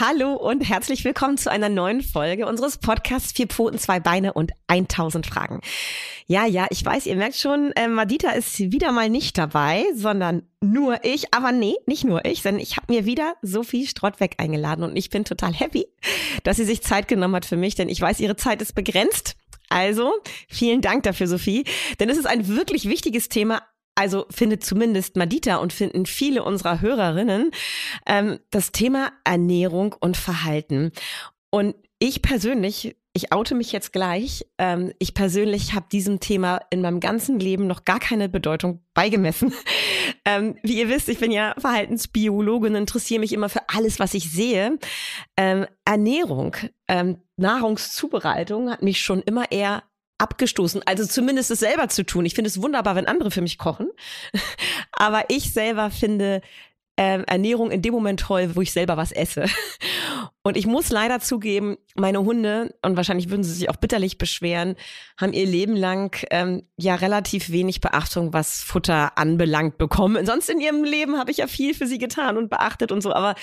Hallo und herzlich willkommen zu einer neuen Folge unseres Podcasts Vier Pfoten, zwei Beine und 1000 Fragen. Ja, ja, ich weiß, ihr merkt schon, äh, Madita ist wieder mal nicht dabei, sondern nur ich. Aber nee, nicht nur ich, sondern ich habe mir wieder Sophie Strottweg eingeladen und ich bin total happy, dass sie sich Zeit genommen hat für mich, denn ich weiß, ihre Zeit ist begrenzt. Also, vielen Dank dafür, Sophie. Denn es ist ein wirklich wichtiges Thema, also findet zumindest Madita und finden viele unserer Hörerinnen ähm, das Thema Ernährung und Verhalten. Und ich persönlich, ich oute mich jetzt gleich, ähm, ich persönlich habe diesem Thema in meinem ganzen Leben noch gar keine Bedeutung beigemessen. ähm, wie ihr wisst, ich bin ja Verhaltensbiologin, interessiere mich immer für alles, was ich sehe. Ähm, Ernährung, ähm, Nahrungszubereitung hat mich schon immer eher abgestoßen. Also zumindest es selber zu tun. Ich finde es wunderbar, wenn andere für mich kochen. Aber ich selber finde ähm, Ernährung in dem Moment toll, wo ich selber was esse. Und ich muss leider zugeben, meine Hunde, und wahrscheinlich würden sie sich auch bitterlich beschweren, haben ihr Leben lang ähm, ja relativ wenig Beachtung, was Futter anbelangt bekommen. Sonst in ihrem Leben habe ich ja viel für sie getan und beachtet und so. Aber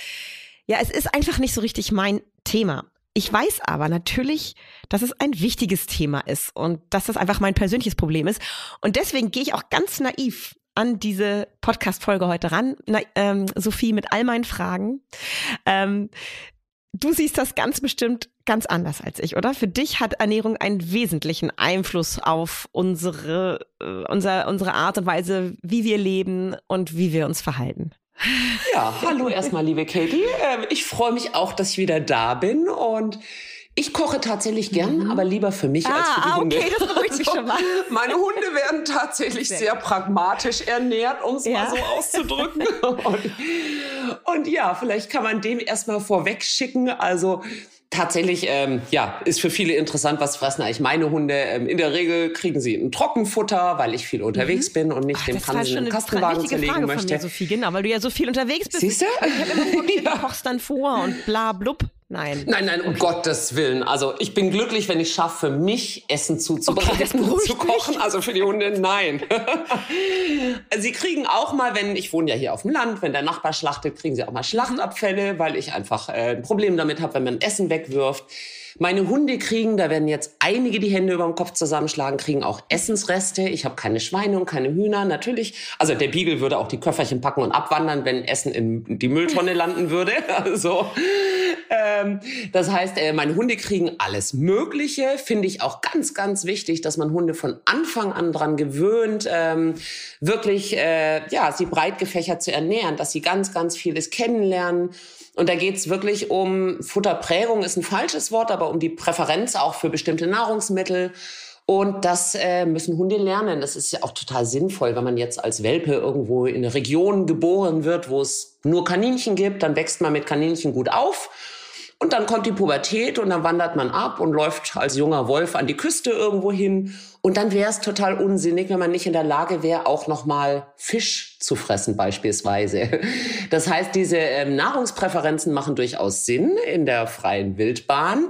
ja, es ist einfach nicht so richtig mein Thema. Ich weiß aber natürlich, dass es ein wichtiges Thema ist und dass das einfach mein persönliches Problem ist. Und deswegen gehe ich auch ganz naiv an diese Podcast-Folge heute ran. Na, ähm, Sophie, mit all meinen Fragen. Ähm, du siehst das ganz bestimmt ganz anders als ich, oder? Für dich hat Ernährung einen wesentlichen Einfluss auf unsere, äh, unser, unsere Art und Weise, wie wir leben und wie wir uns verhalten. Ja, hallo erstmal, liebe Katie. Ähm, ich freue mich auch, dass ich wieder da bin und ich koche tatsächlich gern, mhm. aber lieber für mich ah, als für die ah, Hunde. okay, das beruhigt mich schon mal. Meine Hunde werden tatsächlich sehr, sehr pragmatisch ernährt, um es ja. mal so auszudrücken. und, und ja, vielleicht kann man dem erstmal vorweg schicken. Also Tatsächlich, ähm, ja, ist für viele interessant, was fressen eigentlich meine Hunde. Ähm, in der Regel kriegen sie ein Trockenfutter, weil ich viel unterwegs mhm. bin und nicht Ach, den Pansen im Kastenwagen zerlegen Frage möchte. Von mir, Sophie, genau, weil du ja so viel unterwegs bist. Siehst du? Ich habe immer vor, ja. du kochst dann vor und bla blub. Nein. Nein, nein, um okay. Gottes Willen. Also ich bin glücklich, wenn ich schaffe, für mich Essen zuzubereiten okay, zu kochen. Mich. Also für die Hunde, nein. sie kriegen auch mal, wenn, ich wohne ja hier auf dem Land, wenn der Nachbar schlachtet, kriegen sie auch mal Schlachtabfälle, weil ich einfach äh, ein Problem damit habe, wenn man Essen wegwirft. Meine Hunde kriegen, da werden jetzt einige die Hände über dem Kopf zusammenschlagen, kriegen auch Essensreste. Ich habe keine Schweine und keine Hühner, natürlich. Also der Beagle würde auch die Köfferchen packen und abwandern, wenn Essen in die Mülltonne landen würde. Also ähm, das heißt, äh, meine Hunde kriegen alles Mögliche. Finde ich auch ganz, ganz wichtig, dass man Hunde von Anfang an dran gewöhnt, ähm, wirklich äh, ja, sie breit gefächert zu ernähren, dass sie ganz, ganz vieles kennenlernen. Und da geht's wirklich um Futterprägung, ist ein falsches Wort, aber um die Präferenz auch für bestimmte Nahrungsmittel. Und das äh, müssen Hunde lernen. Das ist ja auch total sinnvoll, wenn man jetzt als Welpe irgendwo in eine Region geboren wird, wo es nur Kaninchen gibt, dann wächst man mit Kaninchen gut auf. Und dann kommt die Pubertät und dann wandert man ab und läuft als junger Wolf an die Küste irgendwo hin. Und dann wäre es total unsinnig, wenn man nicht in der Lage wäre, auch noch mal Fisch zu fressen beispielsweise. Das heißt, diese ähm, Nahrungspräferenzen machen durchaus Sinn in der freien Wildbahn.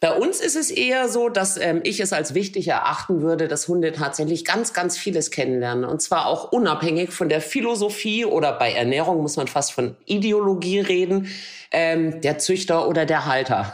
Bei uns ist es eher so, dass ähm, ich es als wichtig erachten würde, dass Hunde tatsächlich ganz, ganz vieles kennenlernen. Und zwar auch unabhängig von der Philosophie oder bei Ernährung muss man fast von Ideologie reden, ähm, der Züchter oder der Halter.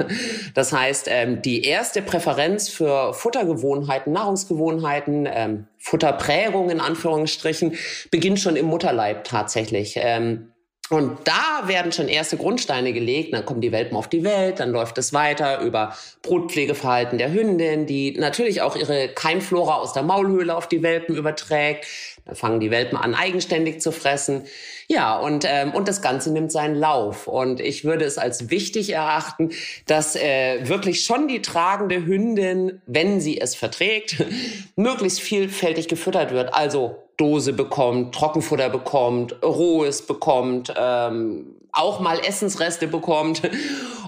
Das heißt, ähm, die erste Präferenz für Futtergewohnheiten, Nahrungsgewohnheiten, ähm, Futterprägung in Anführungsstrichen, beginnt schon im Mutterleib tatsächlich. Ähm, und da werden schon erste Grundsteine gelegt. Dann kommen die Welpen auf die Welt, dann läuft es weiter über Brutpflegeverhalten der Hündin, die natürlich auch ihre Keimflora aus der Maulhöhle auf die Welpen überträgt. Dann fangen die Welpen an, eigenständig zu fressen. Ja, und, ähm, und das Ganze nimmt seinen Lauf. Und ich würde es als wichtig erachten, dass äh, wirklich schon die tragende Hündin, wenn sie es verträgt, möglichst vielfältig gefüttert wird. Also Dose bekommt, Trockenfutter bekommt, Rohes bekommt, ähm, auch mal Essensreste bekommt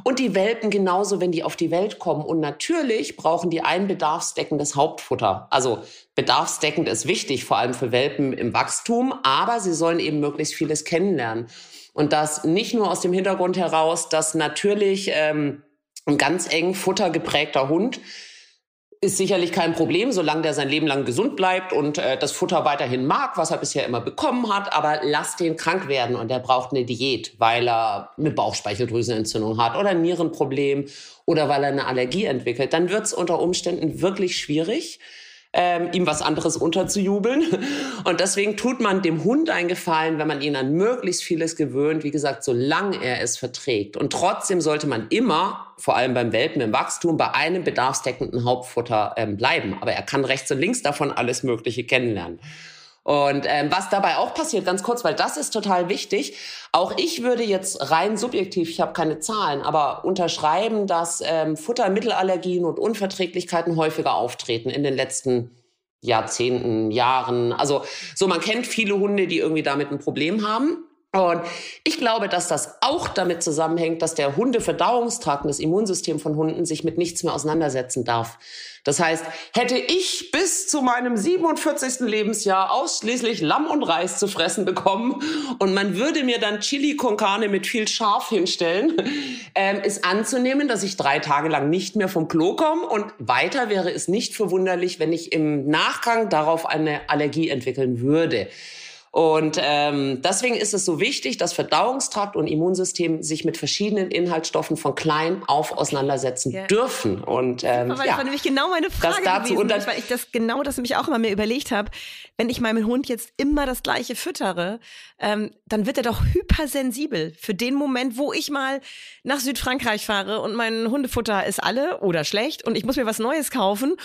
Und die Welpen genauso, wenn die auf die Welt kommen. Und natürlich brauchen die ein bedarfsdeckendes Hauptfutter. Also bedarfsdeckend ist wichtig, vor allem für Welpen im Wachstum, aber sie sollen eben möglichst vieles kennenlernen. Und das nicht nur aus dem Hintergrund heraus, dass natürlich ähm, ein ganz eng futtergeprägter Hund ist sicherlich kein Problem, solange der sein Leben lang gesund bleibt und äh, das Futter weiterhin mag, was er bisher immer bekommen hat. Aber lass den krank werden und er braucht eine Diät, weil er eine Bauchspeicheldrüsenentzündung hat oder ein Nierenproblem oder weil er eine Allergie entwickelt. Dann wird es unter Umständen wirklich schwierig ähm, ihm was anderes unterzujubeln. Und deswegen tut man dem Hund einen Gefallen, wenn man ihn an möglichst vieles gewöhnt, wie gesagt, solange er es verträgt. Und trotzdem sollte man immer, vor allem beim Welpen im Wachstum, bei einem bedarfsdeckenden Hauptfutter ähm, bleiben. Aber er kann rechts und links davon alles Mögliche kennenlernen. Und ähm, was dabei auch passiert, ganz kurz, weil das ist total wichtig. Auch ich würde jetzt rein subjektiv, ich habe keine Zahlen, aber unterschreiben, dass ähm, Futtermittelallergien und Unverträglichkeiten häufiger auftreten in den letzten Jahrzehnten, Jahren. Also so, man kennt viele Hunde, die irgendwie damit ein Problem haben. Und ich glaube, dass das auch damit zusammenhängt, dass der Hundeverdauungstrakt und das Immunsystem von Hunden sich mit nichts mehr auseinandersetzen darf. Das heißt, hätte ich bis zu meinem 47. Lebensjahr ausschließlich Lamm und Reis zu fressen bekommen und man würde mir dann Chili con Carne mit viel Scharf hinstellen, ähm, ist anzunehmen, dass ich drei Tage lang nicht mehr vom Klo komme und weiter wäre es nicht verwunderlich, wenn ich im Nachgang darauf eine Allergie entwickeln würde. Und ähm, deswegen ist es so wichtig, dass Verdauungstrakt und Immunsystem sich mit verschiedenen Inhaltsstoffen von klein auf auseinandersetzen ja. dürfen. Und ähm, aber ja, das war nämlich genau meine Frage das gewesen, weil ich das genau das nämlich auch immer mir überlegt habe. Wenn ich meinem Hund jetzt immer das gleiche füttere, ähm, dann wird er doch hypersensibel für den Moment, wo ich mal nach Südfrankreich fahre und mein Hundefutter ist alle oder schlecht und ich muss mir was Neues kaufen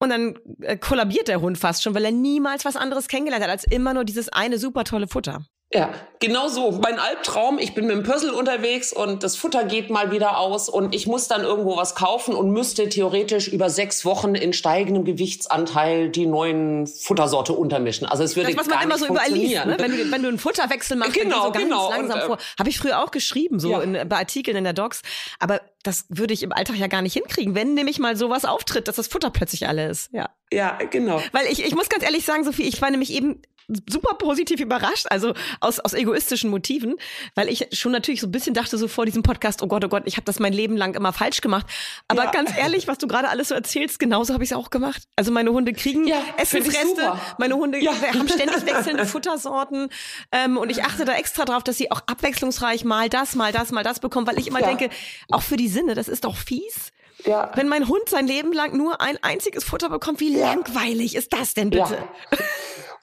und dann äh, kollabiert der Hund fast schon, weil er niemals was anderes kennengelernt hat als immer nur dieses eine super tolle Futter. Ja, genau so. Mein Albtraum, ich bin mit dem Puzzle unterwegs und das Futter geht mal wieder aus und ich muss dann irgendwo was kaufen und müsste theoretisch über sechs Wochen in steigendem Gewichtsanteil die neuen Futtersorte untermischen. Also es würde das, was man immer so überall liest, ne? wenn, du, wenn du einen Futterwechsel machst, genau, so ganz genau. langsam und, äh, vor. Habe ich früher auch geschrieben, so ja. in, bei Artikeln in der Docs. Aber das würde ich im Alltag ja gar nicht hinkriegen, wenn nämlich mal sowas auftritt, dass das Futter plötzlich alle ist. Ja. Ja, genau. Weil ich, ich muss ganz ehrlich sagen, Sophie, ich war nämlich eben super positiv überrascht, also aus, aus egoistischen Motiven, weil ich schon natürlich so ein bisschen dachte so vor diesem Podcast, oh Gott, oh Gott, ich habe das mein Leben lang immer falsch gemacht. Aber ja. ganz ehrlich, was du gerade alles so erzählst, genauso habe ich es auch gemacht. Also meine Hunde kriegen ja, Essensreste, meine Hunde ja. haben ständig wechselnde Futtersorten ähm, und ich achte da extra drauf, dass sie auch abwechslungsreich mal das, mal das, mal das bekommen, weil ich immer denke, auch für die Sinne, das ist doch fies. Ja. Wenn mein Hund sein Leben lang nur ein einziges Futter bekommt, wie langweilig ist das denn bitte? Ja.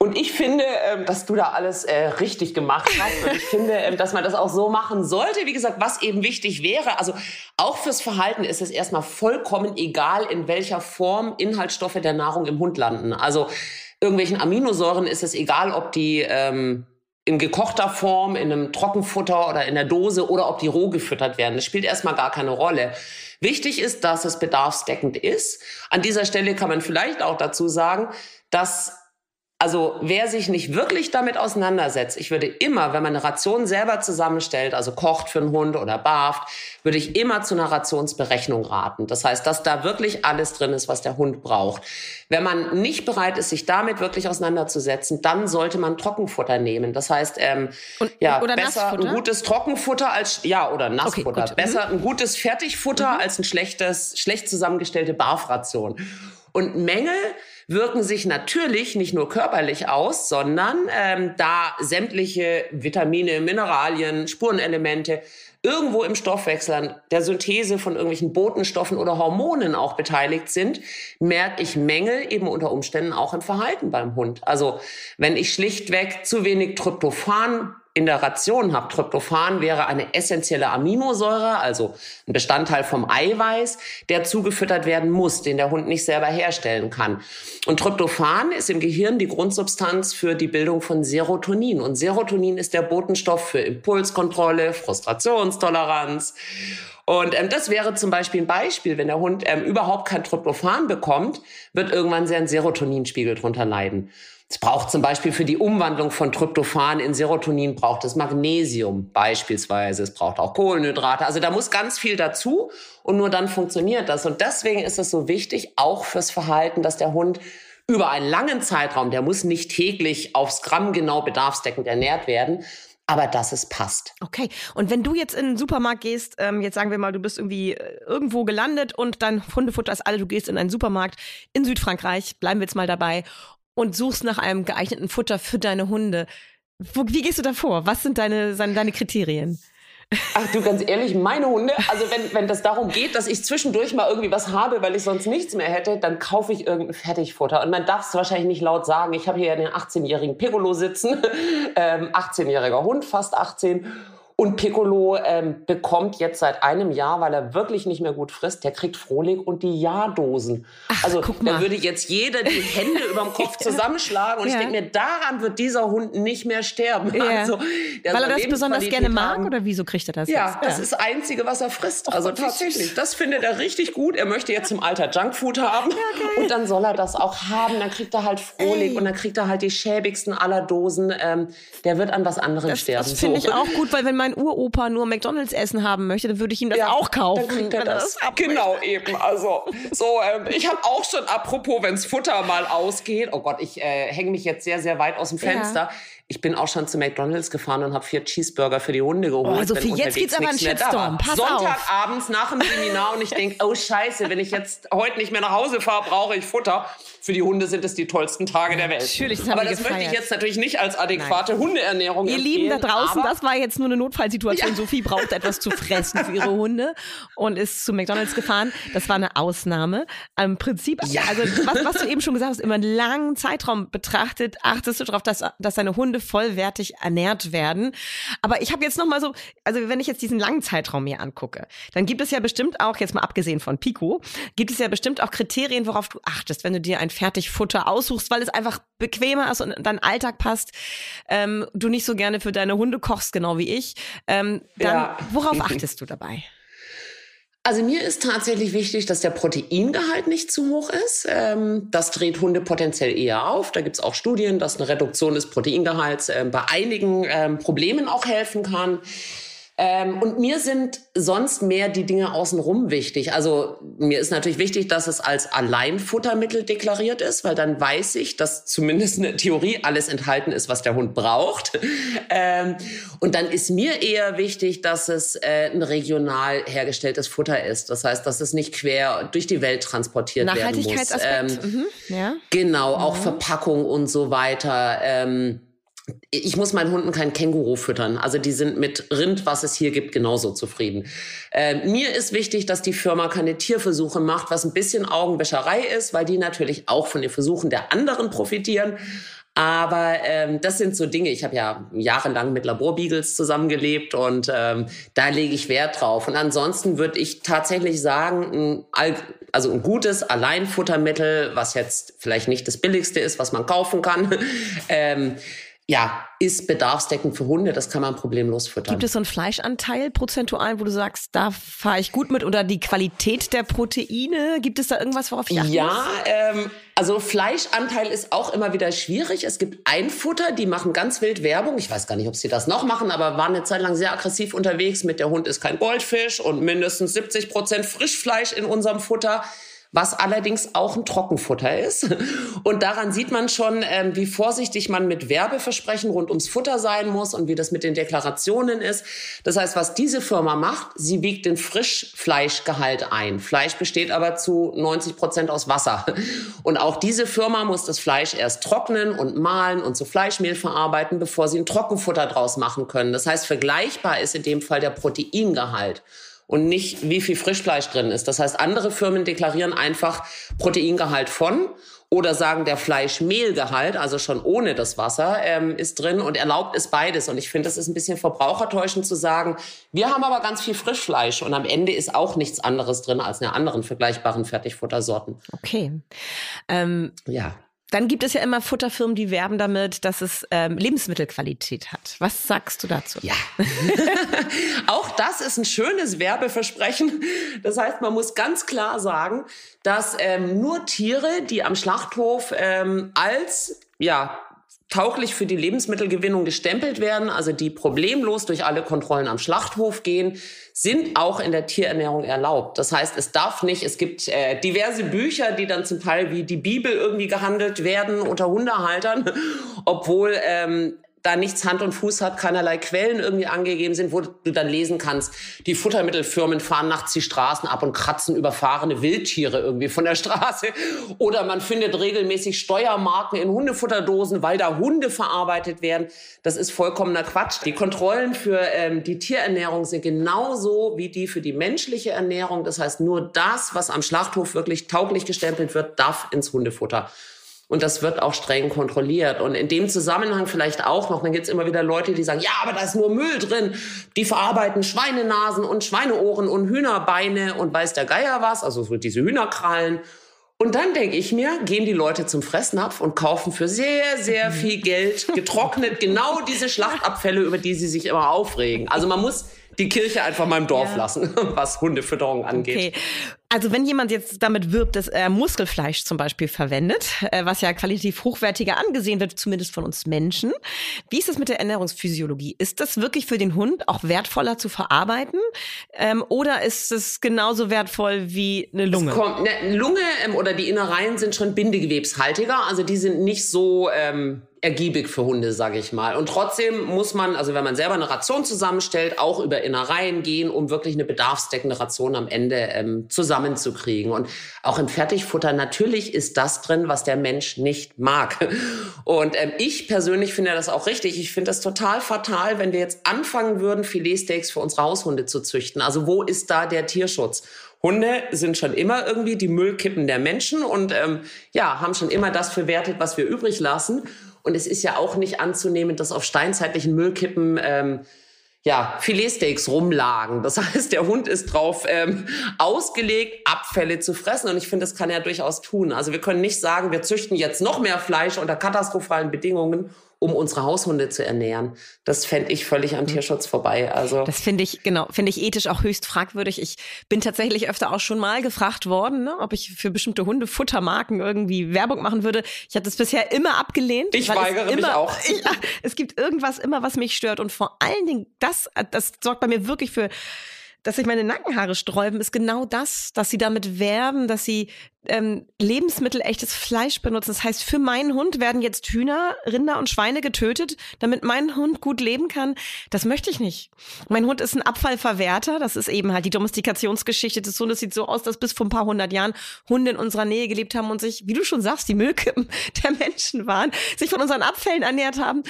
Und ich finde, ähm, dass du da alles äh, richtig gemacht hast. Und ich finde, ähm, dass man das auch so machen sollte. Wie gesagt, was eben wichtig wäre, also auch fürs Verhalten ist es erstmal vollkommen egal, in welcher Form Inhaltsstoffe der Nahrung im Hund landen. Also irgendwelchen Aminosäuren ist es egal, ob die ähm, in gekochter Form, in einem Trockenfutter oder in der Dose oder ob die roh gefüttert werden. Das spielt erstmal gar keine Rolle. Wichtig ist, dass es bedarfsdeckend ist. An dieser Stelle kann man vielleicht auch dazu sagen, dass also wer sich nicht wirklich damit auseinandersetzt, ich würde immer, wenn man eine Ration selber zusammenstellt, also kocht für einen Hund oder barft, würde ich immer zu einer Rationsberechnung raten. Das heißt, dass da wirklich alles drin ist, was der Hund braucht. Wenn man nicht bereit ist, sich damit wirklich auseinanderzusetzen, dann sollte man Trockenfutter nehmen. Das heißt, ähm, Und, ja, besser Nassfutter? ein gutes Trockenfutter als ja oder Nassfutter. Okay, besser mhm. ein gutes Fertigfutter mhm. als ein schlechtes, schlecht zusammengestellte Barfration. Und Mängel wirken sich natürlich nicht nur körperlich aus, sondern ähm, da sämtliche Vitamine, Mineralien, Spurenelemente irgendwo im Stoffwechsel an der Synthese von irgendwelchen Botenstoffen oder Hormonen auch beteiligt sind, merke ich Mängel eben unter Umständen auch im Verhalten beim Hund. Also wenn ich schlichtweg zu wenig Tryptophan in der Ration habe. Tryptophan wäre eine essentielle Aminosäure, also ein Bestandteil vom Eiweiß, der zugefüttert werden muss, den der Hund nicht selber herstellen kann. Und Tryptophan ist im Gehirn die Grundsubstanz für die Bildung von Serotonin. Und Serotonin ist der Botenstoff für Impulskontrolle, Frustrationstoleranz. Und ähm, das wäre zum Beispiel ein Beispiel, wenn der Hund ähm, überhaupt kein Tryptophan bekommt, wird irgendwann sein Serotoninspiegel drunter leiden. Es braucht zum Beispiel für die Umwandlung von Tryptophan in Serotonin braucht es Magnesium beispielsweise. Es braucht auch Kohlenhydrate. Also da muss ganz viel dazu und nur dann funktioniert das. Und deswegen ist es so wichtig, auch fürs Verhalten, dass der Hund über einen langen Zeitraum, der muss nicht täglich aufs Gramm genau bedarfsdeckend ernährt werden, aber dass es passt. Okay. Und wenn du jetzt in den Supermarkt gehst, ähm, jetzt sagen wir mal, du bist irgendwie äh, irgendwo gelandet und dein Hundefutter ist alle, du gehst in einen Supermarkt in Südfrankreich, bleiben wir jetzt mal dabei, und suchst nach einem geeigneten Futter für deine Hunde. Wo, wie gehst du da vor? Was sind deine, deine Kriterien? Ach du, ganz ehrlich, meine Hunde, also wenn, wenn das darum geht, dass ich zwischendurch mal irgendwie was habe, weil ich sonst nichts mehr hätte, dann kaufe ich irgendein Fertigfutter. Und man darf es wahrscheinlich nicht laut sagen. Ich habe hier einen 18-jährigen Piccolo sitzen, ähm, 18-jähriger Hund, fast 18. Und Piccolo ähm, bekommt jetzt seit einem Jahr, weil er wirklich nicht mehr gut frisst, der kriegt Frohlig und die Jahrdosen. Ach, also da würde jetzt jeder die Hände über dem Kopf zusammenschlagen. Und ja. ich denke mir, daran wird dieser Hund nicht mehr sterben. Ja. Also, weil er das besonders gerne mag oder wieso kriegt er das? Ja, jetzt? das ist das Einzige, was er frisst. Also tatsächlich, das findet er richtig gut. Er möchte jetzt im Alter Junkfood haben. Okay. Und dann soll er das auch haben. Dann kriegt er halt Frohlig Ey. und dann kriegt er halt die schäbigsten aller Dosen. Ähm, der wird an was anderem das, sterben. Das finde so. ich auch gut, weil wenn man mein Uropa nur McDonalds essen haben möchte, dann würde ich ihm das ja, auch kaufen. Dann kriegt er das. das genau eben. Also so, ähm, ich habe auch schon, apropos, wenns Futter mal ausgeht. Oh Gott, ich äh, hänge mich jetzt sehr, sehr weit aus dem Fenster. Ja. Ich bin auch schon zu McDonalds gefahren und habe vier Cheeseburger für die Hunde geholt. Oh, also für jetzt geht's aber ein Shitstorm. Pass Sonntagabends nach dem Seminar und ich denke, oh Scheiße, wenn ich jetzt heute nicht mehr nach Hause fahre, brauche ich Futter. Für die Hunde sind es die tollsten Tage der Welt. Natürlich, das aber das gefeiert. möchte ich jetzt natürlich nicht als adäquate Nein. Hundeernährung Ihr Lieben da draußen, das war jetzt nur eine Notfallsituation. Ja. Sophie braucht etwas zu fressen für ihre Hunde und ist zu McDonalds gefahren. Das war eine Ausnahme. Im Prinzip, ja. also was, was du eben schon gesagt hast, immer einen langen Zeitraum betrachtet, achtest du darauf, dass, dass deine Hunde vollwertig ernährt werden. Aber ich habe jetzt noch mal so, also wenn ich jetzt diesen langen Zeitraum mir angucke, dann gibt es ja bestimmt auch, jetzt mal abgesehen von Pico, gibt es ja bestimmt auch Kriterien, worauf du achtest, wenn du dir ein Fertigfutter aussuchst, weil es einfach bequemer ist und dein Alltag passt, ähm, du nicht so gerne für deine Hunde kochst, genau wie ich, ähm, dann ja. worauf achtest du dabei? Also mir ist tatsächlich wichtig, dass der Proteingehalt nicht zu hoch ist. Ähm, das dreht Hunde potenziell eher auf. Da gibt es auch Studien, dass eine Reduktion des Proteingehalts äh, bei einigen ähm, Problemen auch helfen kann. Ähm, und mir sind sonst mehr die Dinge außenrum wichtig. Also mir ist natürlich wichtig, dass es als Alleinfuttermittel deklariert ist, weil dann weiß ich, dass zumindest eine Theorie alles enthalten ist, was der Hund braucht. Ähm, und dann ist mir eher wichtig, dass es äh, ein regional hergestelltes Futter ist. Das heißt, dass es nicht quer durch die Welt transportiert werden muss. Nachhaltigkeitsaspekt. Ähm, mhm. ja. Genau, auch mhm. Verpackung und so weiter. Ähm, ich muss meinen Hunden kein Känguru füttern. Also die sind mit Rind, was es hier gibt, genauso zufrieden. Äh, mir ist wichtig, dass die Firma keine Tierversuche macht, was ein bisschen Augenwäscherei ist, weil die natürlich auch von den Versuchen der anderen profitieren. Aber ähm, das sind so Dinge. Ich habe ja jahrelang mit Laborbeagles zusammengelebt und ähm, da lege ich Wert drauf. Und ansonsten würde ich tatsächlich sagen, ein, also ein gutes Alleinfuttermittel, was jetzt vielleicht nicht das billigste ist, was man kaufen kann. ähm, ja, ist bedarfsdeckend für Hunde, das kann man problemlos füttern. Gibt es so einen Fleischanteil prozentual, wo du sagst, da fahre ich gut mit oder die Qualität der Proteine? Gibt es da irgendwas, worauf ich achte? Ja, ähm, also Fleischanteil ist auch immer wieder schwierig. Es gibt Einfutter, die machen ganz wild Werbung. Ich weiß gar nicht, ob sie das noch machen, aber waren eine Zeit lang sehr aggressiv unterwegs mit der Hund ist kein Goldfisch und mindestens 70 Prozent Frischfleisch in unserem Futter was allerdings auch ein Trockenfutter ist. Und daran sieht man schon, ähm, wie vorsichtig man mit Werbeversprechen rund ums Futter sein muss und wie das mit den Deklarationen ist. Das heißt, was diese Firma macht, sie wiegt den Frischfleischgehalt ein. Fleisch besteht aber zu 90 Prozent aus Wasser. Und auch diese Firma muss das Fleisch erst trocknen und mahlen und zu Fleischmehl verarbeiten, bevor sie ein Trockenfutter draus machen können. Das heißt, vergleichbar ist in dem Fall der Proteingehalt und nicht, wie viel Frischfleisch drin ist. Das heißt, andere Firmen deklarieren einfach Proteingehalt von oder sagen, der Fleischmehlgehalt, also schon ohne das Wasser, ähm, ist drin und erlaubt es beides. Und ich finde, das ist ein bisschen verbrauchertäuschend zu sagen, wir haben aber ganz viel Frischfleisch und am Ende ist auch nichts anderes drin als in anderen vergleichbaren Fertigfuttersorten. Okay. Ähm, ja. Dann gibt es ja immer Futterfirmen, die werben damit, dass es ähm, Lebensmittelqualität hat. Was sagst du dazu? Ja, auch das ist ein schönes Werbeversprechen. Das heißt, man muss ganz klar sagen, dass ähm, nur Tiere, die am Schlachthof ähm, als ja, tauglich für die Lebensmittelgewinnung gestempelt werden, also die problemlos durch alle Kontrollen am Schlachthof gehen, sind auch in der Tierernährung erlaubt. Das heißt, es darf nicht, es gibt äh, diverse Bücher, die dann zum Teil wie die Bibel irgendwie gehandelt werden unter Hundehaltern, obwohl ähm, da nichts Hand und Fuß hat, keinerlei Quellen irgendwie angegeben sind, wo du dann lesen kannst, die Futtermittelfirmen fahren nachts die Straßen ab und kratzen überfahrene Wildtiere irgendwie von der Straße. Oder man findet regelmäßig Steuermarken in Hundefutterdosen, weil da Hunde verarbeitet werden. Das ist vollkommener Quatsch. Die Kontrollen für ähm, die Tierernährung sind genauso wie die für die menschliche Ernährung. Das heißt, nur das, was am Schlachthof wirklich tauglich gestempelt wird, darf ins Hundefutter. Und das wird auch streng kontrolliert. Und in dem Zusammenhang vielleicht auch noch, dann gibt's immer wieder Leute, die sagen, ja, aber da ist nur Müll drin. Die verarbeiten Schweinenasen und Schweineohren und Hühnerbeine und weiß der Geier was, also so diese Hühnerkrallen. Und dann denke ich mir, gehen die Leute zum Fressnapf und kaufen für sehr, sehr viel Geld getrocknet genau diese Schlachtabfälle, über die sie sich immer aufregen. Also man muss die Kirche einfach mal im Dorf ja. lassen, was Hundefütterung angeht. Okay. Also wenn jemand jetzt damit wirbt, dass er Muskelfleisch zum Beispiel verwendet, äh, was ja qualitativ hochwertiger angesehen wird, zumindest von uns Menschen, wie ist das mit der Ernährungsphysiologie? Ist das wirklich für den Hund auch wertvoller zu verarbeiten ähm, oder ist es genauso wertvoll wie eine Lunge? Kommt, ne, Lunge ähm, oder die Innereien sind schon bindegewebshaltiger, also die sind nicht so ähm, ergiebig für Hunde, sage ich mal. Und trotzdem muss man, also wenn man selber eine Ration zusammenstellt, auch über Innereien gehen, um wirklich eine bedarfsdeckende Ration am Ende ähm, zusammenzukriegen. Und auch im Fertigfutter, natürlich ist das drin, was der Mensch nicht mag. Und ähm, ich persönlich finde das auch richtig. Ich finde das total fatal, wenn wir jetzt anfangen würden, Filetsteaks für unsere Haushunde zu züchten. Also wo ist da der Tierschutz? Hunde sind schon immer irgendwie die Müllkippen der Menschen und ähm, ja, haben schon immer das verwertet, was wir übrig lassen. Und es ist ja auch nicht anzunehmen, dass auf steinzeitlichen Müllkippen ähm, ja, Filetsteaks rumlagen. Das heißt, der Hund ist drauf ähm, ausgelegt, Abfälle zu fressen. Und ich finde, das kann er durchaus tun. Also wir können nicht sagen, wir züchten jetzt noch mehr Fleisch unter katastrophalen Bedingungen um unsere Haushunde zu ernähren. Das fände ich völlig am mhm. Tierschutz vorbei. Also das finde ich genau, finde ich ethisch auch höchst fragwürdig. Ich bin tatsächlich öfter auch schon mal gefragt worden, ne, ob ich für bestimmte Hundefuttermarken irgendwie Werbung machen würde. Ich hatte es bisher immer abgelehnt. Ich weigere immer, mich auch. Ich, es gibt irgendwas immer, was mich stört und vor allen Dingen das, das sorgt bei mir wirklich für dass sich meine Nackenhaare sträuben, ist genau das, dass sie damit werben, dass sie ähm, Lebensmittel, echtes Fleisch benutzen. Das heißt, für meinen Hund werden jetzt Hühner, Rinder und Schweine getötet, damit mein Hund gut leben kann. Das möchte ich nicht. Mein Hund ist ein Abfallverwerter. Das ist eben halt die Domestikationsgeschichte des Hundes. Sieht so aus, dass bis vor ein paar hundert Jahren Hunde in unserer Nähe gelebt haben und sich, wie du schon sagst, die Müllkippen der Menschen waren, sich von unseren Abfällen ernährt haben.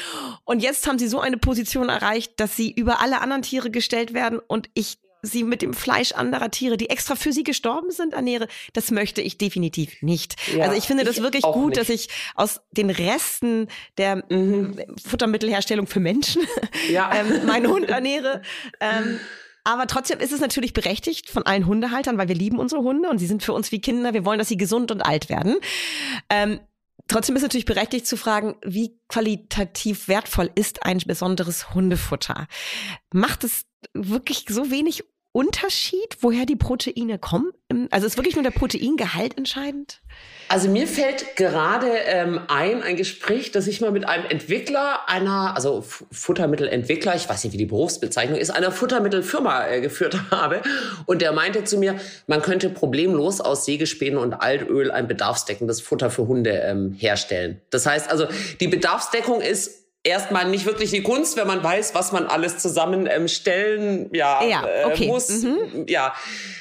Und jetzt haben sie so eine Position erreicht, dass sie über alle anderen Tiere gestellt werden und ich sie mit dem Fleisch anderer Tiere, die extra für sie gestorben sind, ernähre, das möchte ich definitiv nicht. Ja, also ich finde das wirklich gut, nicht. dass ich aus den Resten der mhm. Futtermittelherstellung für Menschen ja. ähm, meinen Hund ernähre. Ähm, aber trotzdem ist es natürlich berechtigt von allen Hundehaltern, weil wir lieben unsere Hunde und sie sind für uns wie Kinder. Wir wollen, dass sie gesund und alt werden. Ähm, trotzdem ist es natürlich berechtigt zu fragen, wie qualitativ wertvoll ist ein besonderes Hundefutter? Macht es wirklich so wenig Unterschied, woher die Proteine kommen? Also ist wirklich nur der Proteingehalt entscheidend? Also mir fällt gerade ähm, ein, ein Gespräch, das ich mal mit einem Entwickler einer, also Futtermittelentwickler, ich weiß nicht, wie die Berufsbezeichnung ist, einer Futtermittelfirma äh, geführt habe. Und der meinte zu mir, man könnte problemlos aus Sägespänen und Altöl ein bedarfsdeckendes Futter für Hunde ähm, herstellen. Das heißt also, die Bedarfsdeckung ist erstmal nicht wirklich die Kunst, wenn man weiß, was man alles zusammenstellen ähm, ja, ja äh, okay. äh, muss. Mhm. Ja.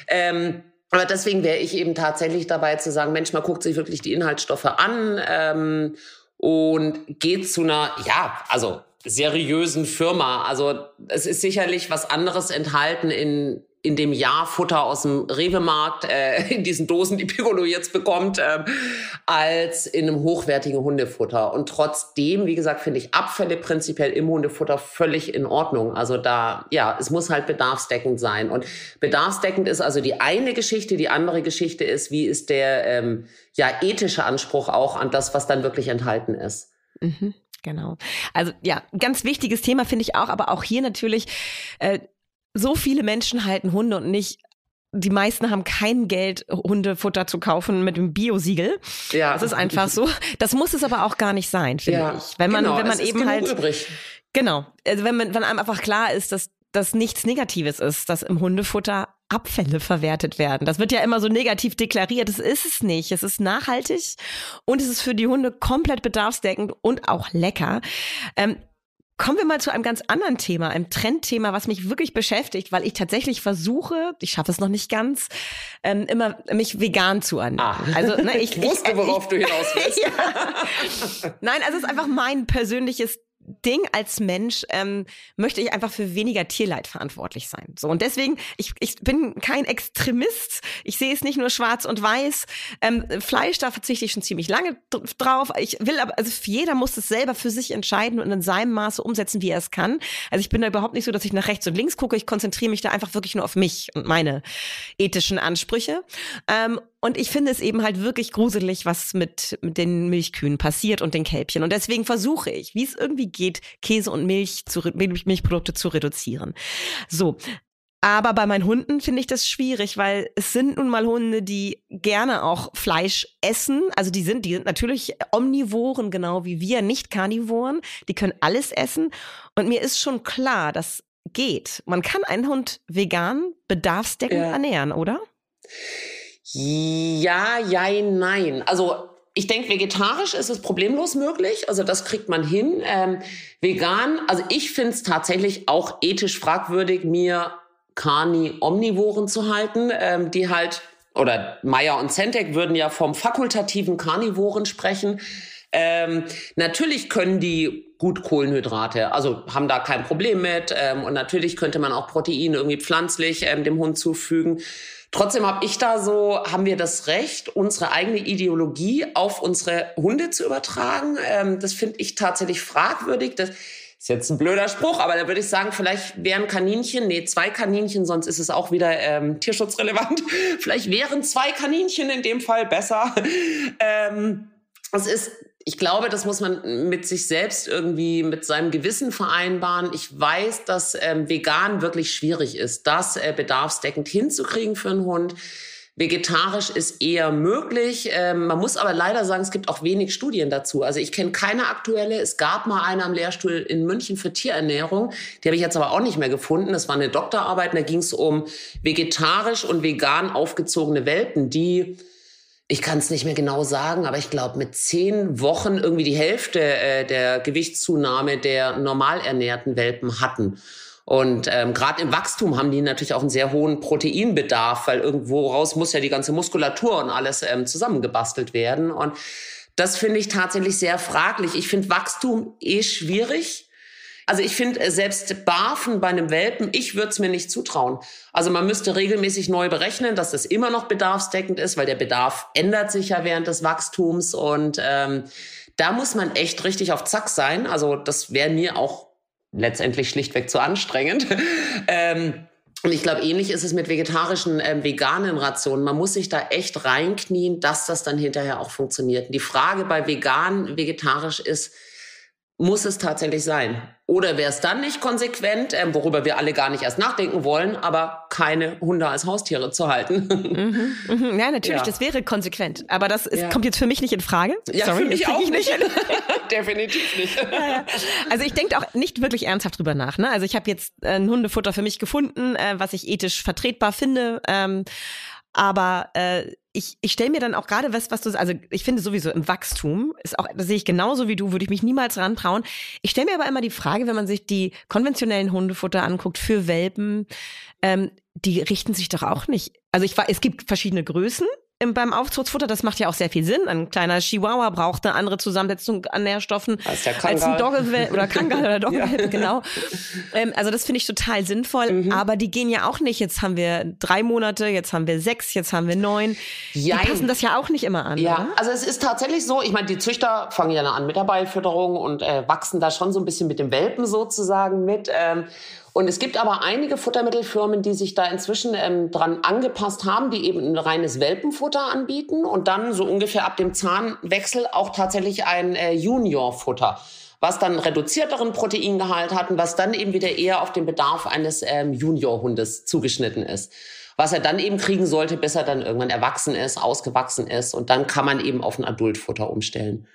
Ähm, aber deswegen wäre ich eben tatsächlich dabei zu sagen, Mensch, man guckt sich wirklich die Inhaltsstoffe an ähm, und geht zu einer, ja, also seriösen Firma. Also es ist sicherlich was anderes enthalten in in dem Jahr Futter aus dem Rewe-Markt, äh, in diesen Dosen, die Piccolo jetzt bekommt, äh, als in einem hochwertigen Hundefutter. Und trotzdem, wie gesagt, finde ich Abfälle prinzipiell im Hundefutter völlig in Ordnung. Also da, ja, es muss halt bedarfsdeckend sein. Und bedarfsdeckend ist also die eine Geschichte. Die andere Geschichte ist, wie ist der ähm, ja, ethische Anspruch auch an das, was dann wirklich enthalten ist. Mhm. Genau. Also ja, ganz wichtiges Thema finde ich auch, aber auch hier natürlich äh, so viele Menschen halten Hunde und nicht die meisten haben kein Geld, Hundefutter zu kaufen mit dem Biosiegel. Ja. Das ist einfach so. Das muss es aber auch gar nicht sein, finde ja. ich. Wenn man, genau, wenn man eben halt. Übrig. Genau. Also wenn man, wenn einem einfach klar ist, dass das nichts Negatives ist, dass im Hundefutter Abfälle verwertet werden. Das wird ja immer so negativ deklariert. Das ist es nicht. Es ist nachhaltig und es ist für die Hunde komplett bedarfsdeckend und auch lecker. Ähm, Kommen wir mal zu einem ganz anderen Thema, einem Trendthema, was mich wirklich beschäftigt, weil ich tatsächlich versuche, ich schaffe es noch nicht ganz, ähm, immer mich vegan zu ernähren. Ah. Also, ne, ich, ich wusste, worauf ich, du hinaus willst. ja. Nein, also es ist einfach mein persönliches Ding als Mensch ähm, möchte ich einfach für weniger Tierleid verantwortlich sein. So und deswegen ich ich bin kein Extremist. Ich sehe es nicht nur schwarz und weiß. Ähm, Fleisch da verzichte ich schon ziemlich lange drauf. Ich will aber also jeder muss es selber für sich entscheiden und in seinem Maße umsetzen, wie er es kann. Also ich bin da überhaupt nicht so, dass ich nach rechts und links gucke. Ich konzentriere mich da einfach wirklich nur auf mich und meine ethischen Ansprüche. Ähm, und ich finde es eben halt wirklich gruselig, was mit, mit den Milchkühen passiert und den Kälbchen. Und deswegen versuche ich, wie es irgendwie geht, Käse und Milch zu, Milchprodukte zu reduzieren. So. Aber bei meinen Hunden finde ich das schwierig, weil es sind nun mal Hunde, die gerne auch Fleisch essen. Also die sind, die sind natürlich Omnivoren, genau wie wir, nicht Karnivoren. Die können alles essen. Und mir ist schon klar, das geht. Man kann einen Hund vegan, bedarfsdeckend ja. ernähren, oder? Ja, ja, nein. Also ich denke, vegetarisch ist es problemlos möglich. Also das kriegt man hin. Ähm, vegan, also ich finde es tatsächlich auch ethisch fragwürdig, mir Carni-Omnivoren zu halten, ähm, die halt, oder Meyer und Zentek würden ja vom fakultativen Karnivoren sprechen. Ähm, natürlich können die gut Kohlenhydrate, also haben da kein Problem mit. Ähm, und natürlich könnte man auch Proteine irgendwie pflanzlich ähm, dem Hund zufügen. Trotzdem habe ich da so, haben wir das Recht, unsere eigene Ideologie auf unsere Hunde zu übertragen. Ähm, das finde ich tatsächlich fragwürdig. Das ist jetzt ein blöder Spruch, aber da würde ich sagen, vielleicht wären Kaninchen, nee, zwei Kaninchen, sonst ist es auch wieder ähm, tierschutzrelevant. vielleicht wären zwei Kaninchen in dem Fall besser. ähm, es ist ich glaube, das muss man mit sich selbst irgendwie, mit seinem Gewissen vereinbaren. Ich weiß, dass ähm, vegan wirklich schwierig ist, das äh, bedarfsdeckend hinzukriegen für einen Hund. Vegetarisch ist eher möglich. Ähm, man muss aber leider sagen, es gibt auch wenig Studien dazu. Also ich kenne keine aktuelle. Es gab mal eine am Lehrstuhl in München für Tierernährung. Die habe ich jetzt aber auch nicht mehr gefunden. Das war eine Doktorarbeit. Da ging es um vegetarisch und vegan aufgezogene Welpen, die ich kann es nicht mehr genau sagen, aber ich glaube, mit zehn Wochen irgendwie die Hälfte äh, der Gewichtszunahme der normal ernährten Welpen hatten. Und ähm, gerade im Wachstum haben die natürlich auch einen sehr hohen Proteinbedarf, weil irgendwo raus muss ja die ganze Muskulatur und alles ähm, zusammengebastelt werden. Und das finde ich tatsächlich sehr fraglich. Ich finde Wachstum eh schwierig. Also ich finde, äh, selbst Barfen bei einem Welpen, ich würde es mir nicht zutrauen. Also man müsste regelmäßig neu berechnen, dass das immer noch bedarfsdeckend ist, weil der Bedarf ändert sich ja während des Wachstums. Und ähm, da muss man echt richtig auf Zack sein. Also das wäre mir auch letztendlich schlichtweg zu anstrengend. ähm, und ich glaube, ähnlich ist es mit vegetarischen, ähm, veganen Rationen. Man muss sich da echt reinknien, dass das dann hinterher auch funktioniert. Die Frage bei vegan, vegetarisch ist, muss es tatsächlich sein? Oder wäre es dann nicht konsequent, ähm, worüber wir alle gar nicht erst nachdenken wollen, aber keine Hunde als Haustiere zu halten? Mhm, mhm. Ja, natürlich, ja. das wäre konsequent. Aber das ist, ja. kommt jetzt für mich nicht in Frage. Ja, Sorry, für mich auch ich nicht. Definitiv nicht. Ja, also ich denke auch nicht wirklich ernsthaft drüber nach. Ne? Also ich habe jetzt äh, ein Hundefutter für mich gefunden, äh, was ich ethisch vertretbar finde. Ähm, aber äh, ich, ich stelle mir dann auch gerade was, was du, also ich finde sowieso im Wachstum ist auch, das sehe ich genauso wie du, würde ich mich niemals rantrauen. Ich stelle mir aber immer die Frage, wenn man sich die konventionellen Hundefutter anguckt für Welpen, ähm, die richten sich doch auch nicht. Also ich war, es gibt verschiedene Größen im, beim Aufzugsfutter, das macht ja auch sehr viel Sinn. Ein kleiner Chihuahua braucht eine andere Zusammensetzung an Nährstoffen als, als ein Dogge oder Kangal oder Dogge, ja. genau. Ähm, also das finde ich total sinnvoll. Mhm. Aber die gehen ja auch nicht. Jetzt haben wir drei Monate, jetzt haben wir sechs, jetzt haben wir neun. Jein. Die passen das ja auch nicht immer an. Ja, oder? also es ist tatsächlich so. Ich meine, die Züchter fangen ja an mit der Beilfütterung und äh, wachsen da schon so ein bisschen mit dem Welpen sozusagen mit. Ähm, und es gibt aber einige Futtermittelfirmen, die sich da inzwischen ähm, dran angepasst haben, die eben ein reines Welpenfutter anbieten und dann so ungefähr ab dem Zahnwechsel auch tatsächlich ein äh, Juniorfutter. was dann reduzierteren Proteingehalt hat und was dann eben wieder eher auf den Bedarf eines ähm, Juniorhundes zugeschnitten ist. Was er dann eben kriegen sollte, bis er dann irgendwann erwachsen ist, ausgewachsen ist. Und dann kann man eben auf ein Adultfutter umstellen.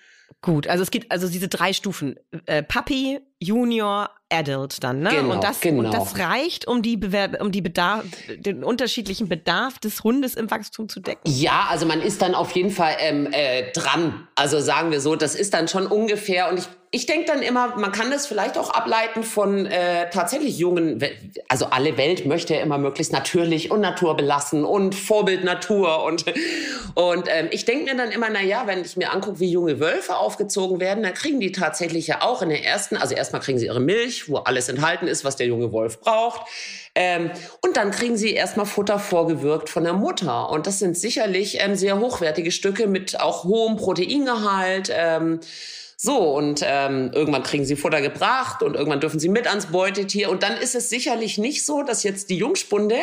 Gut, also es gibt also diese drei Stufen. Äh, Puppy, Junior, Adult dann, ne? Genau, und, das, genau. und das reicht, um die Bewerb um die Bedarf, den unterschiedlichen Bedarf des Hundes im Wachstum zu decken. Ja, also man ist dann auf jeden Fall ähm, äh, dran. Also sagen wir so, das ist dann schon ungefähr. Und ich ich denke dann immer, man kann das vielleicht auch ableiten von äh, tatsächlich jungen, also alle Welt möchte ja immer möglichst natürlich und naturbelassen und Vorbild Natur und und ähm, ich denke mir dann immer, na ja, wenn ich mir angucke, wie junge Wölfe aufgezogen werden, dann kriegen die tatsächlich ja auch in der ersten, also erstmal kriegen sie ihre Milch, wo alles enthalten ist, was der junge Wolf braucht. Ähm, und dann kriegen sie erstmal Futter vorgewirkt von der Mutter. Und das sind sicherlich ähm, sehr hochwertige Stücke mit auch hohem Proteingehalt. Ähm, so, und ähm, irgendwann kriegen sie Futter gebracht und irgendwann dürfen sie mit ans Beutetier. Und dann ist es sicherlich nicht so, dass jetzt die Jungspunde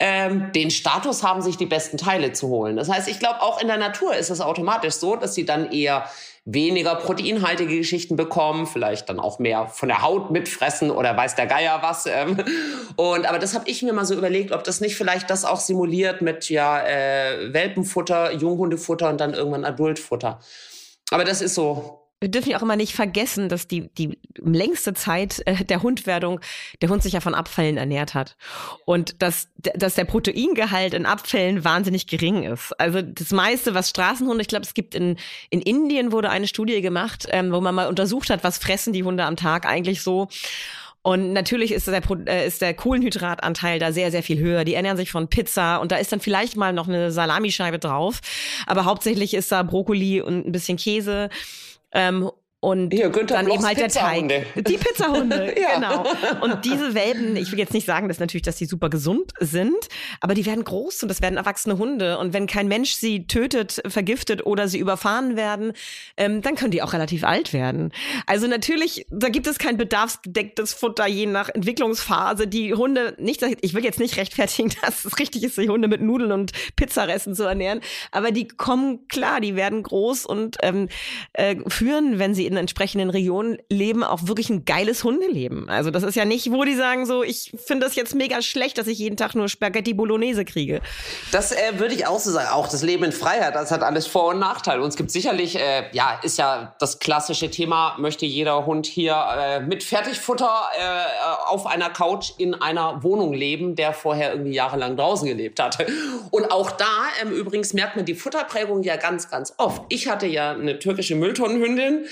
ähm, den Status haben, sich die besten Teile zu holen. Das heißt, ich glaube, auch in der Natur ist es automatisch so, dass sie dann eher weniger proteinhaltige Geschichten bekommen, vielleicht dann auch mehr von der Haut mitfressen oder weiß der Geier was. Ähm. Und aber das habe ich mir mal so überlegt, ob das nicht vielleicht das auch simuliert mit ja äh, Welpenfutter, Junghundefutter und dann irgendwann Adultfutter. Aber das ist so wir dürfen ja auch immer nicht vergessen, dass die, die längste Zeit äh, der Hundwerdung der Hund sich ja von Abfällen ernährt hat. Und dass, dass der Proteingehalt in Abfällen wahnsinnig gering ist. Also das meiste, was Straßenhunde, ich glaube, es gibt in, in Indien wurde eine Studie gemacht, ähm, wo man mal untersucht hat, was fressen die Hunde am Tag eigentlich so. Und natürlich ist der, äh, ist der Kohlenhydratanteil da sehr, sehr viel höher. Die ernähren sich von Pizza und da ist dann vielleicht mal noch eine Salamischeibe drauf. Aber hauptsächlich ist da Brokkoli und ein bisschen Käse. Ähm, und Hier, dann eben halt der Teig. Die Pizzahunde, ja. genau. Und diese Welpen, ich will jetzt nicht sagen, dass natürlich, dass die super gesund sind, aber die werden groß und das werden erwachsene Hunde. Und wenn kein Mensch sie tötet, vergiftet oder sie überfahren werden, ähm, dann können die auch relativ alt werden. Also natürlich, da gibt es kein bedarfsgedecktes Futter je nach Entwicklungsphase. Die Hunde, nicht, ich will jetzt nicht rechtfertigen, dass es richtig ist, die Hunde mit Nudeln und Pizzaresten zu ernähren, aber die kommen klar, die werden groß und ähm, äh, führen, wenn sie in entsprechenden Regionen leben, auch wirklich ein geiles Hundeleben. Also das ist ja nicht, wo die sagen so, ich finde das jetzt mega schlecht, dass ich jeden Tag nur Spaghetti Bolognese kriege. Das äh, würde ich auch so sagen. Auch das Leben in Freiheit, das hat alles Vor- und Nachteile. Und es gibt sicherlich, äh, ja, ist ja das klassische Thema, möchte jeder Hund hier äh, mit Fertigfutter äh, auf einer Couch in einer Wohnung leben, der vorher irgendwie jahrelang draußen gelebt hatte. Und auch da ähm, übrigens merkt man die Futterprägung ja ganz, ganz oft. Ich hatte ja eine türkische Mülltonnenhündin,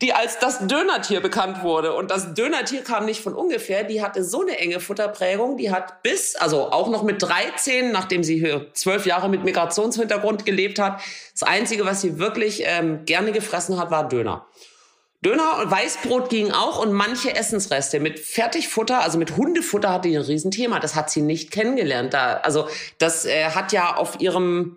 die als das Dönertier bekannt wurde. Und das Dönertier kam nicht von ungefähr. Die hatte so eine enge Futterprägung. Die hat bis, also auch noch mit 13, nachdem sie hier zwölf Jahre mit Migrationshintergrund gelebt hat, das Einzige, was sie wirklich ähm, gerne gefressen hat, war Döner. Döner und Weißbrot ging auch und manche Essensreste mit Fertigfutter, also mit Hundefutter hatte die ein Riesenthema. Das hat sie nicht kennengelernt. Da, also das äh, hat ja auf ihrem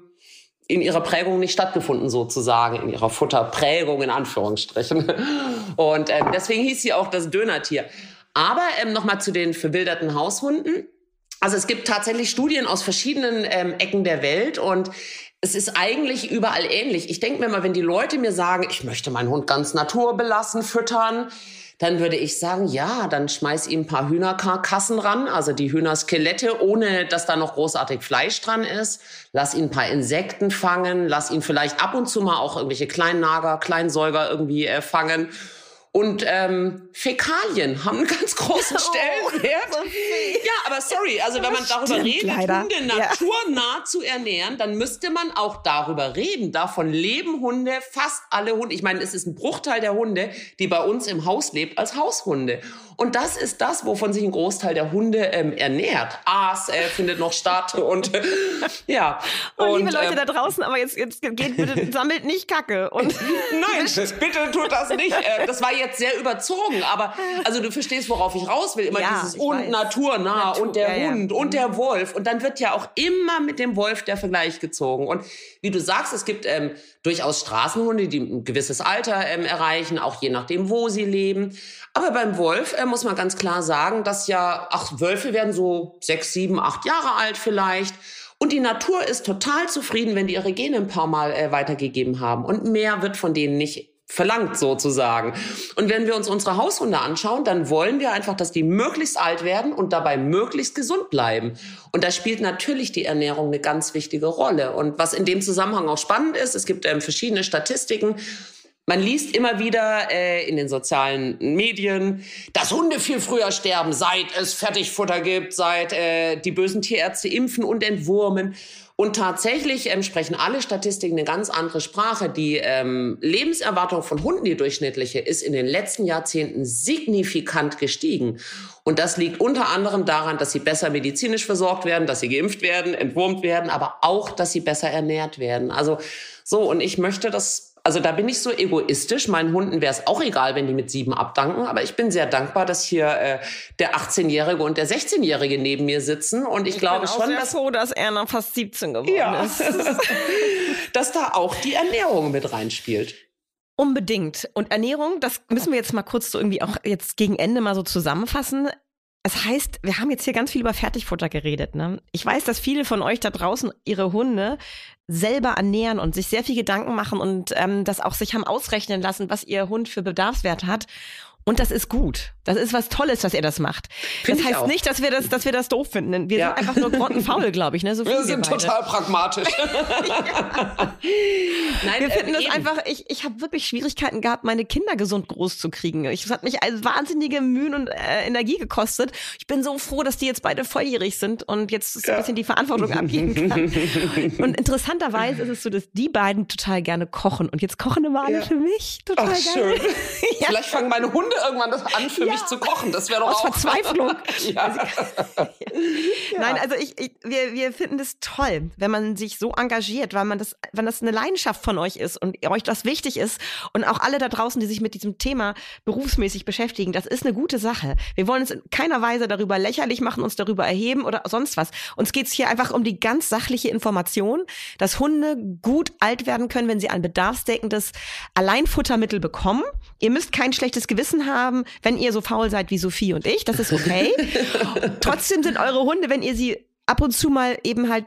in ihrer Prägung nicht stattgefunden, sozusagen, in ihrer Futterprägung in Anführungsstrichen. Und ähm, deswegen hieß sie auch das Dönertier. Aber ähm, nochmal zu den verwilderten Haushunden. Also es gibt tatsächlich Studien aus verschiedenen ähm, Ecken der Welt und es ist eigentlich überall ähnlich. Ich denke mir mal, wenn die Leute mir sagen, ich möchte meinen Hund ganz naturbelassen füttern, dann würde ich sagen, ja, dann schmeiß ihm ein paar Hühnerkarkassen ran, also die Hühnerskelette, ohne dass da noch großartig Fleisch dran ist. Lass ihn ein paar Insekten fangen, lass ihn vielleicht ab und zu mal auch irgendwelche Kleinnager, Kleinsäuger irgendwie äh, fangen und ähm, Fäkalien haben einen ganz großen Stellenwert. Oh, ja, aber sorry, also wenn man darüber Stimmt, redet, leider. Hunde naturnah ja. zu ernähren, dann müsste man auch darüber reden. Davon leben Hunde, fast alle Hunde. Ich meine, es ist ein Bruchteil der Hunde, die bei uns im Haus lebt, als Haushunde. Und das ist das, wovon sich ein Großteil der Hunde ähm, ernährt. Aas äh, findet noch statt und äh, ja. Oh, und, liebe Leute ähm, da draußen, aber jetzt, jetzt geht bitte, sammelt nicht Kacke. Und Nein, bitte tut das nicht. Äh, das war jetzt sehr überzogen, aber also du verstehst, worauf ich raus will. Immer ja, dieses und weiß. naturnah Natur, und der ja, Hund ja. und der Wolf. Und dann wird ja auch immer mit dem Wolf der Vergleich gezogen. Und wie du sagst, es gibt ähm, durchaus Straßenhunde, die ein gewisses Alter ähm, erreichen, auch je nachdem, wo sie leben. Aber beim Wolf äh, muss man ganz klar sagen, dass ja, ach, Wölfe werden so sechs, sieben, acht Jahre alt vielleicht. Und die Natur ist total zufrieden, wenn die ihre Gene ein paar Mal äh, weitergegeben haben. Und mehr wird von denen nicht verlangt sozusagen. Und wenn wir uns unsere Haushunde anschauen, dann wollen wir einfach, dass die möglichst alt werden und dabei möglichst gesund bleiben. Und da spielt natürlich die Ernährung eine ganz wichtige Rolle. Und was in dem Zusammenhang auch spannend ist, es gibt ähm, verschiedene Statistiken. Man liest immer wieder äh, in den sozialen Medien, dass Hunde viel früher sterben, seit es Fertigfutter gibt, seit äh, die bösen Tierärzte impfen und entwurmen. Und tatsächlich ähm, sprechen alle Statistiken eine ganz andere Sprache. Die ähm, Lebenserwartung von Hunden, die durchschnittliche, ist in den letzten Jahrzehnten signifikant gestiegen. Und das liegt unter anderem daran, dass sie besser medizinisch versorgt werden, dass sie geimpft werden, entwurmt werden, aber auch, dass sie besser ernährt werden. Also so, und ich möchte das also da bin ich so egoistisch. Meinen Hunden wäre es auch egal, wenn die mit sieben abdanken. Aber ich bin sehr dankbar, dass hier äh, der 18-Jährige und der 16-Jährige neben mir sitzen. Und ich, ich glaube bin auch schon, sehr dass froh, dass er noch fast 17 geworden ja. ist. dass da auch die Ernährung mit reinspielt. Unbedingt. Und Ernährung, das müssen wir jetzt mal kurz so irgendwie auch jetzt gegen Ende mal so zusammenfassen. Es heißt, wir haben jetzt hier ganz viel über Fertigfutter geredet. Ne? Ich weiß, dass viele von euch da draußen ihre Hunde selber ernähren und sich sehr viel Gedanken machen und ähm, das auch sich haben ausrechnen lassen, was ihr Hund für Bedarfswert hat. Und das ist gut. Das ist was Tolles, dass er das macht. Find das heißt nicht, dass wir das, dass wir das doof finden. Wir ja. sind einfach nur grottenfaul, glaube ich. Ne? So wir sind wir total pragmatisch. Nein, wir finden äh, das eben. einfach, ich, ich habe wirklich Schwierigkeiten gehabt, meine Kinder gesund groß zu kriegen. Ich, es hat mich als wahnsinnige Mühen und äh, Energie gekostet. Ich bin so froh, dass die jetzt beide volljährig sind und jetzt ja. ein bisschen die Verantwortung abgeben kann. und interessanterweise ist es so, dass die beiden total gerne kochen. Und jetzt kochen immer alle ja. für mich. Total Ach, gerne. Schön. Vielleicht fangen meine Hunde irgendwann das an, für ja. Mich zu kochen. Das wäre doch Aus auch. Verzweiflung. ja. Nein, also ich, ich, wir, wir finden das toll, wenn man sich so engagiert, weil man das, wenn das eine Leidenschaft von euch ist und euch das wichtig ist und auch alle da draußen, die sich mit diesem Thema berufsmäßig beschäftigen, das ist eine gute Sache. Wir wollen uns in keiner Weise darüber lächerlich machen, uns darüber erheben oder sonst was. Uns geht es hier einfach um die ganz sachliche Information, dass Hunde gut alt werden können, wenn sie ein bedarfsdeckendes Alleinfuttermittel bekommen. Ihr müsst kein schlechtes Gewissen haben, wenn ihr so faul seid wie Sophie und ich. Das ist okay. Trotzdem sind eure Hunde, wenn ihr sie ab und zu mal eben halt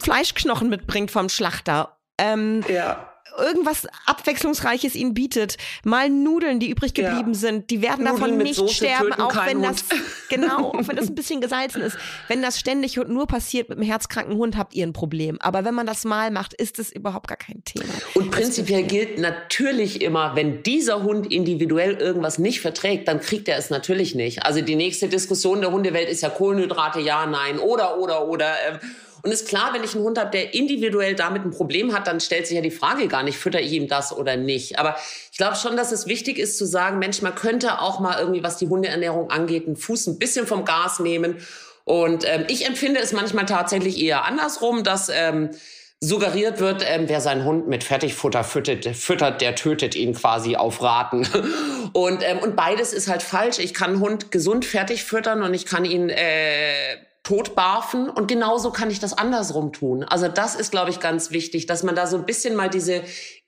Fleischknochen mitbringt vom Schlachter. Ähm, ja irgendwas Abwechslungsreiches ihnen bietet, mal Nudeln, die übrig geblieben ja. sind, die werden Nudeln davon nicht Soße sterben, auch wenn Hund. das genau, auch wenn das ein bisschen gesalzen ist. Wenn das ständig und nur passiert mit einem herzkranken Hund, habt ihr ein Problem. Aber wenn man das mal macht, ist es überhaupt gar kein Thema. Und prinzipiell gilt natürlich immer, wenn dieser Hund individuell irgendwas nicht verträgt, dann kriegt er es natürlich nicht. Also die nächste Diskussion der Hundewelt ist ja Kohlenhydrate, ja, nein, oder, oder, oder. Äh, und ist klar, wenn ich einen Hund habe, der individuell damit ein Problem hat, dann stellt sich ja die Frage gar nicht, fütter ich ihm das oder nicht. Aber ich glaube schon, dass es wichtig ist zu sagen, Mensch, man könnte auch mal irgendwie, was die Hundeernährung angeht, einen Fuß ein bisschen vom Gas nehmen. Und ähm, ich empfinde es manchmal tatsächlich eher andersrum, dass ähm, suggeriert wird, ähm, wer seinen Hund mit Fertigfutter füttert, füttert, der tötet ihn quasi auf Raten. Und, ähm, und beides ist halt falsch. Ich kann einen Hund gesund fertig füttern und ich kann ihn äh, tot barfen. Und genauso kann ich das andersrum tun. Also das ist, glaube ich, ganz wichtig, dass man da so ein bisschen mal diese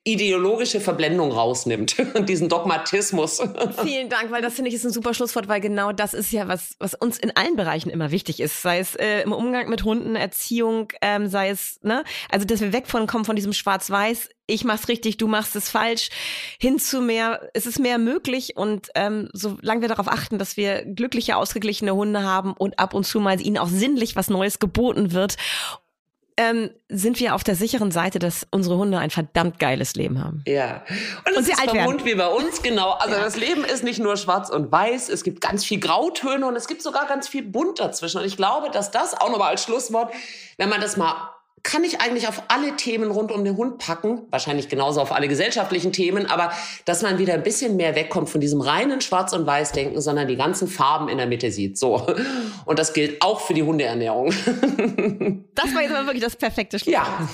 ideologische Verblendung rausnimmt und diesen Dogmatismus. Vielen Dank, weil das finde ich ist ein super Schlusswort, weil genau das ist ja was, was uns in allen Bereichen immer wichtig ist, sei es äh, im Umgang mit Hunden, Erziehung, ähm, sei es ne, also dass wir weg von kommen von diesem Schwarz-Weiß. Ich mach's richtig, du machst es falsch. Hin zu mehr, es ist mehr möglich und ähm, solange wir darauf achten, dass wir glückliche, ausgeglichene Hunde haben und ab und zu mal ihnen auch sinnlich was Neues geboten wird ähm, sind wir auf der sicheren Seite, dass unsere Hunde ein verdammt geiles Leben haben. Ja. Und, und sie ist alt Hund wie bei uns, genau. Also ja. das Leben ist nicht nur schwarz und weiß, es gibt ganz viel Grautöne und es gibt sogar ganz viel bunt dazwischen. Und ich glaube, dass das auch nochmal als Schlusswort, wenn man das mal kann ich eigentlich auf alle Themen rund um den Hund packen, wahrscheinlich genauso auf alle gesellschaftlichen Themen, aber dass man wieder ein bisschen mehr wegkommt von diesem reinen Schwarz- und Weiß-Denken, sondern die ganzen Farben in der Mitte sieht. So. Und das gilt auch für die Hundeernährung. Das war jetzt aber wirklich das perfekte Schlusswort. Ja.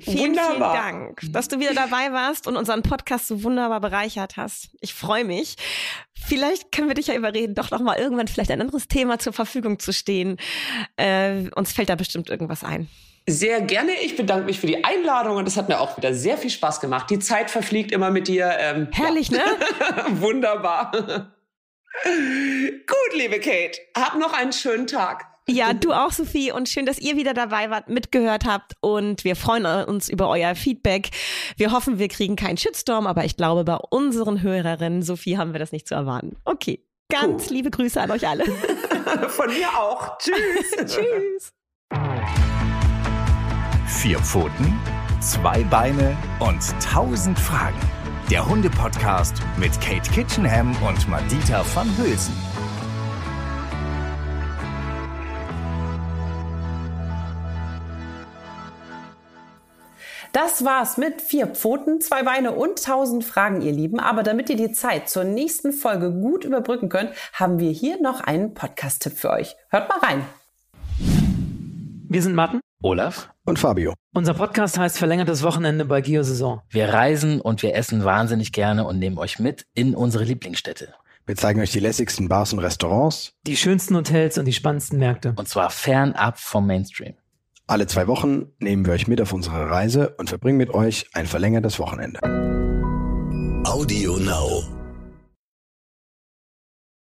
Vielen, wunderbar. vielen Dank, dass du wieder dabei warst und unseren Podcast so wunderbar bereichert hast. Ich freue mich. Vielleicht können wir dich ja überreden, doch noch mal irgendwann vielleicht ein anderes Thema zur Verfügung zu stehen. Äh, uns fällt da bestimmt irgendwas ein. Sehr gerne. Ich bedanke mich für die Einladung und es hat mir auch wieder sehr viel Spaß gemacht. Die Zeit verfliegt immer mit dir. Ähm, Herrlich, ja. ne? Wunderbar. Gut, liebe Kate, hab noch einen schönen Tag. Ja, du auch, Sophie. Und schön, dass ihr wieder dabei wart, mitgehört habt. Und wir freuen uns über euer Feedback. Wir hoffen, wir kriegen keinen Shitstorm, aber ich glaube, bei unseren Hörerinnen, Sophie, haben wir das nicht zu erwarten. Okay. Ganz cool. liebe Grüße an euch alle. Von mir auch. Tschüss. Tschüss. Vier Pfoten, zwei Beine und tausend Fragen. Der Hunde-Podcast mit Kate Kitchenham und Madita van Hülsen. Das war's mit vier Pfoten, zwei Beine und tausend Fragen, ihr Lieben. Aber damit ihr die Zeit zur nächsten Folge gut überbrücken könnt, haben wir hier noch einen Podcast-Tipp für euch. Hört mal rein. Wir sind Martin, Olaf und Fabio. Unser Podcast heißt Verlängertes Wochenende bei Geosaison. Wir reisen und wir essen wahnsinnig gerne und nehmen euch mit in unsere Lieblingsstädte. Wir zeigen euch die lässigsten Bars und Restaurants, die schönsten Hotels und die spannendsten Märkte. Und zwar fernab vom Mainstream. Alle zwei Wochen nehmen wir euch mit auf unsere Reise und verbringen mit euch ein verlängertes Wochenende. Audio Now.